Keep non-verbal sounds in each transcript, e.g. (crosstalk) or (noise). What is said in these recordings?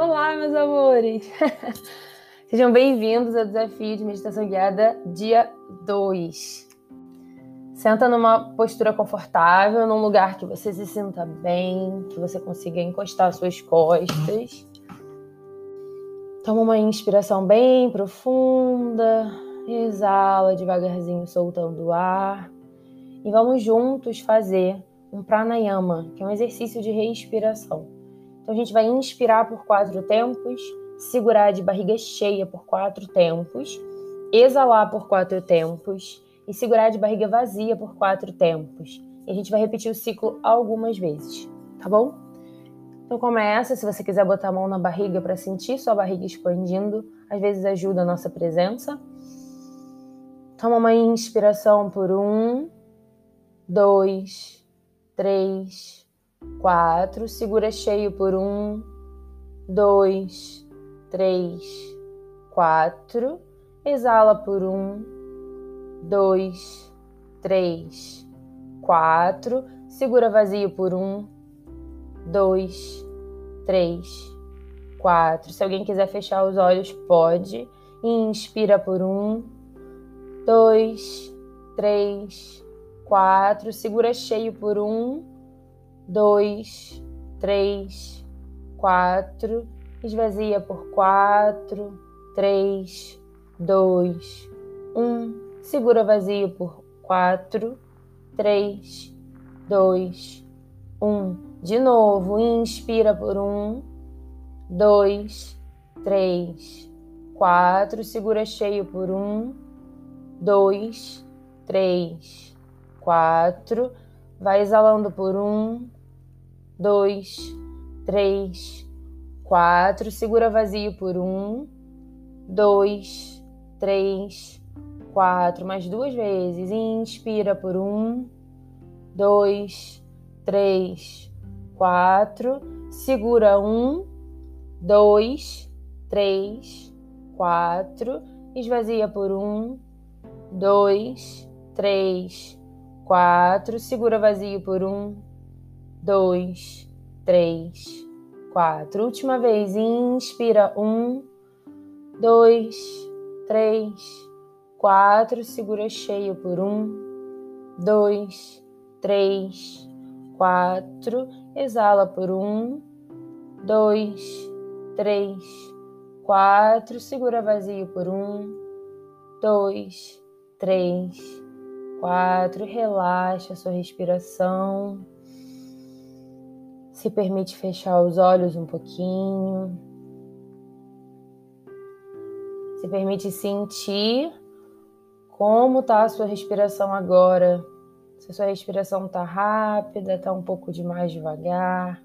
Olá, meus amores! (laughs) Sejam bem-vindos ao desafio de meditação guiada dia 2. Senta numa postura confortável, num lugar que você se sinta bem, que você consiga encostar suas costas. Toma uma inspiração bem profunda, exala devagarzinho, soltando o ar. E vamos juntos fazer um pranayama, que é um exercício de respiração. Então a gente vai inspirar por quatro tempos, segurar de barriga cheia por quatro tempos, exalar por quatro tempos e segurar de barriga vazia por quatro tempos. E a gente vai repetir o ciclo algumas vezes, tá bom? Então começa, se você quiser botar a mão na barriga para sentir sua barriga expandindo, às vezes ajuda a nossa presença. Toma uma inspiração por um, dois, três, quatro, segura cheio por um, dois, três, quatro, exala por um, dois, três, quatro, segura vazio por um, dois, três, quatro. Se alguém quiser fechar os olhos, pode. Inspira por um, dois, três, quatro, segura cheio por um dois, três, quatro, esvazia por quatro, três, dois, um, segura vazio por quatro, três, dois, um. De novo, inspira por um, dois, três, quatro, segura cheio por um, dois, três, quatro, vai exalando por um, dois, três, quatro. Segura vazio por um, dois, três, quatro. Mais duas vezes. Inspira por um, dois, três, quatro. Segura um, dois, três, quatro. Esvazia por um, dois, três, quatro. Segura vazio por um, dois, três, quatro. Última vez, inspira um, dois, três, quatro. Segura cheio por um, dois, três, quatro. Exala por um, dois, três, quatro. Segura vazio por um, dois, três, quatro. Relaxa a sua respiração. Se permite fechar os olhos um pouquinho. Se permite sentir como está a sua respiração agora. Se a sua respiração está rápida, está um pouco de mais devagar.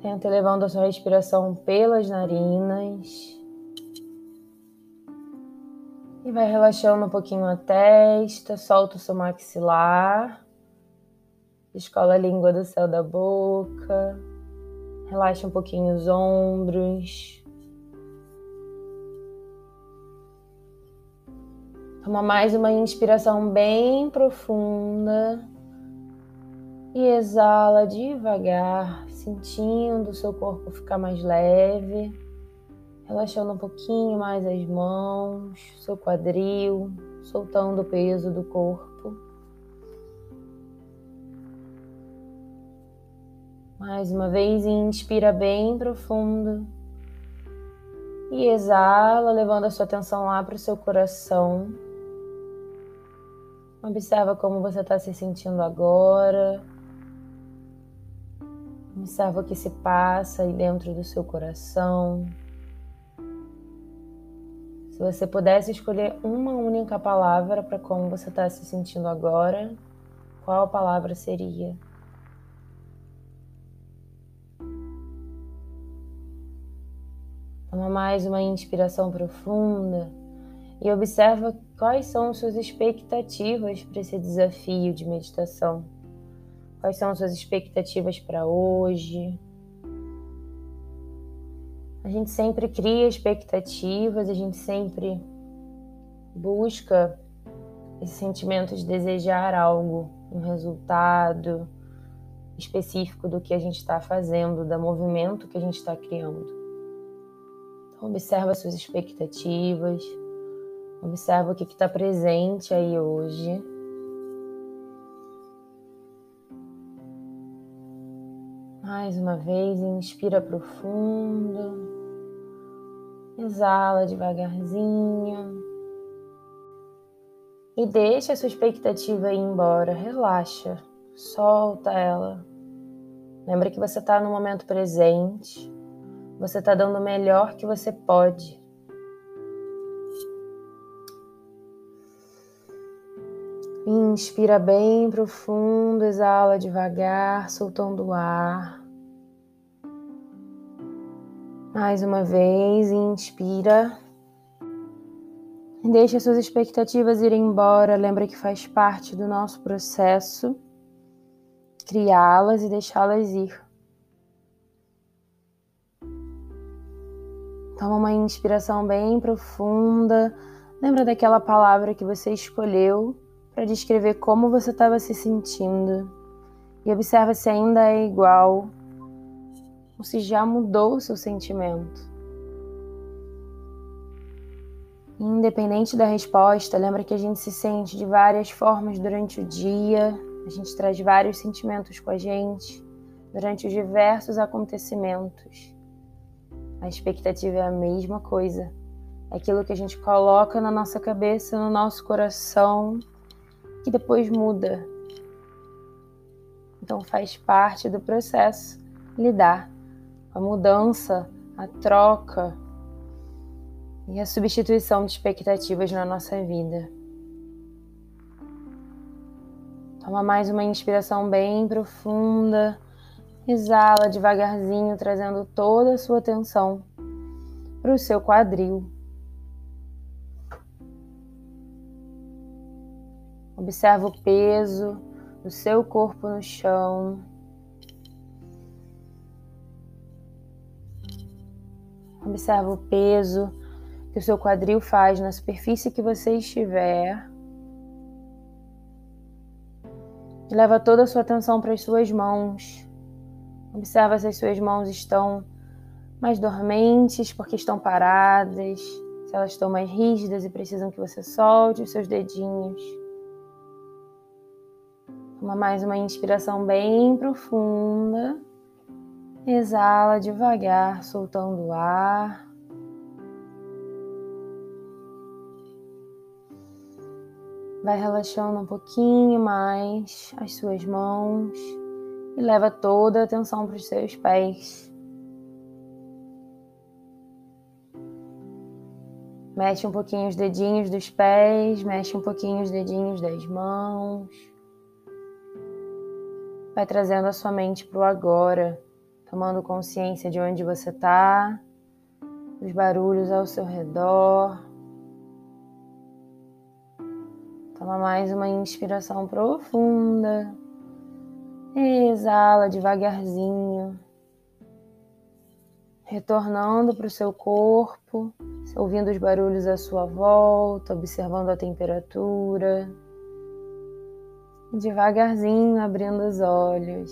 Tenta levando a sua respiração pelas narinas. E vai relaxando um pouquinho a testa, solta o seu maxilar. Escola a língua do céu da boca. Relaxa um pouquinho os ombros. Toma mais uma inspiração bem profunda. E exala devagar, sentindo o seu corpo ficar mais leve. Relaxando um pouquinho mais as mãos, seu quadril, soltando o peso do corpo. Mais uma vez, inspira bem profundo e exala, levando a sua atenção lá para o seu coração. Observa como você está se sentindo agora. Observa o que se passa aí dentro do seu coração. Se você pudesse escolher uma única palavra para como você está se sentindo agora, qual palavra seria? Mais uma inspiração profunda e observa quais são suas expectativas para esse desafio de meditação. Quais são suas expectativas para hoje? A gente sempre cria expectativas, a gente sempre busca esse sentimento de desejar algo, um resultado, específico do que a gente está fazendo, do movimento que a gente está criando. Observa suas expectativas, observa o que está presente aí hoje. Mais uma vez, inspira profundo, exala devagarzinho. E deixa a sua expectativa ir embora, relaxa, solta ela. Lembra que você está no momento presente, você está dando o melhor que você pode. Inspira bem profundo, exala devagar, soltando o ar. Mais uma vez, inspira. Deixe suas expectativas irem embora. Lembra que faz parte do nosso processo criá-las e deixá-las ir. Toma uma inspiração bem profunda. Lembra daquela palavra que você escolheu para descrever como você estava se sentindo. E observa se ainda é igual ou se já mudou o seu sentimento. Independente da resposta, lembra que a gente se sente de várias formas durante o dia, a gente traz vários sentimentos com a gente durante os diversos acontecimentos. A expectativa é a mesma coisa. É aquilo que a gente coloca na nossa cabeça, no nosso coração, que depois muda. Então faz parte do processo lidar a mudança, a troca, e a substituição de expectativas na nossa vida. Toma mais uma inspiração bem profunda, exala devagarzinho, trazendo toda a sua atenção para o seu quadril. Observa o peso do seu corpo no chão. Observa o peso que o seu quadril faz na superfície que você estiver. E leva toda a sua atenção para as suas mãos. Observa se as suas mãos estão mais dormentes porque estão paradas, se elas estão mais rígidas e precisam que você solte os seus dedinhos. Toma mais uma inspiração bem profunda. Exala devagar, soltando o ar. Vai relaxando um pouquinho mais as suas mãos e leva toda a atenção para os seus pés. Mexe um pouquinho os dedinhos dos pés, mexe um pouquinho os dedinhos das mãos. Vai trazendo a sua mente para o agora, tomando consciência de onde você está, dos barulhos ao seu redor. Toma mais uma inspiração profunda. Exala devagarzinho. Retornando para o seu corpo, ouvindo os barulhos à sua volta, observando a temperatura. Devagarzinho abrindo os olhos.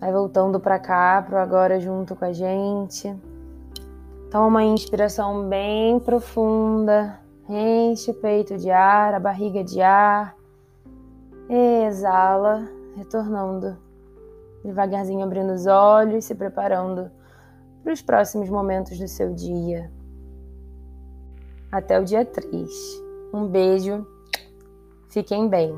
Vai voltando para cá, para agora junto com a gente. Toma uma inspiração bem profunda. Enche o peito de ar, a barriga de ar. Exala, retornando. Devagarzinho abrindo os olhos, se preparando para os próximos momentos do seu dia. Até o dia 3. Um beijo. Fiquem bem.